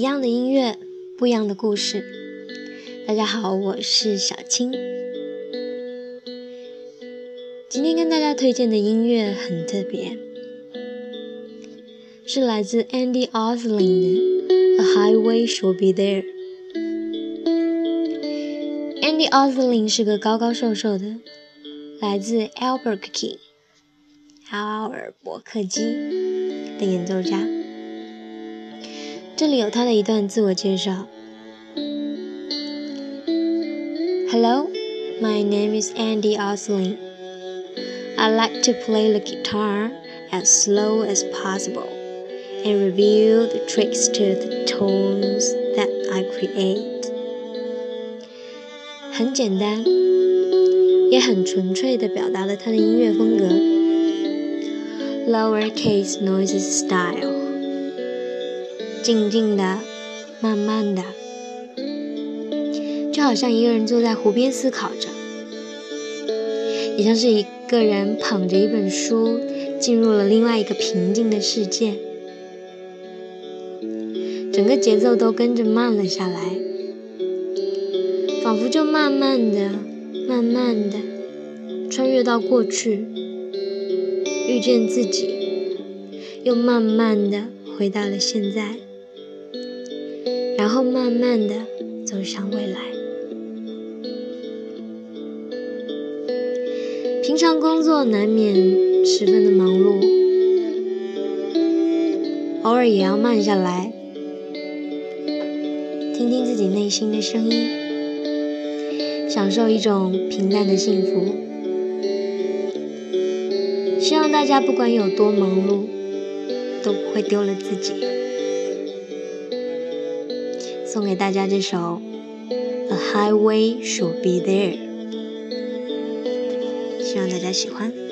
一样的音乐，不一样的故事。大家好，我是小青。今天跟大家推荐的音乐很特别，是来自 Andy Osling 的《A Highway Should Be There》。Andy Osling 是个高高瘦瘦的，来自 Albuquerque 阿尔伯克基的演奏家。这里有他的一段自我介绍：Hello, my name is Andy Osling. I like to play the guitar as slow as possible and reveal the tricks to the tones that I create. 很简单，也很纯粹地表达了他的音乐风格，lowercase noises style， 静静的，慢慢的，就好像一个人坐在湖边思考着，也像是一个人捧着一本书进入了另外一个平静的世界，整个节奏都跟着慢了下来。仿佛就慢慢的、慢慢的穿越到过去，遇见自己，又慢慢的回到了现在，然后慢慢的走向未来。平常工作难免十分的忙碌，偶尔也要慢下来，听听自己内心的声音。享受一种平淡的幸福。希望大家不管有多忙碌，都不会丢了自己。送给大家这首《A Highway Should Be There》，希望大家喜欢。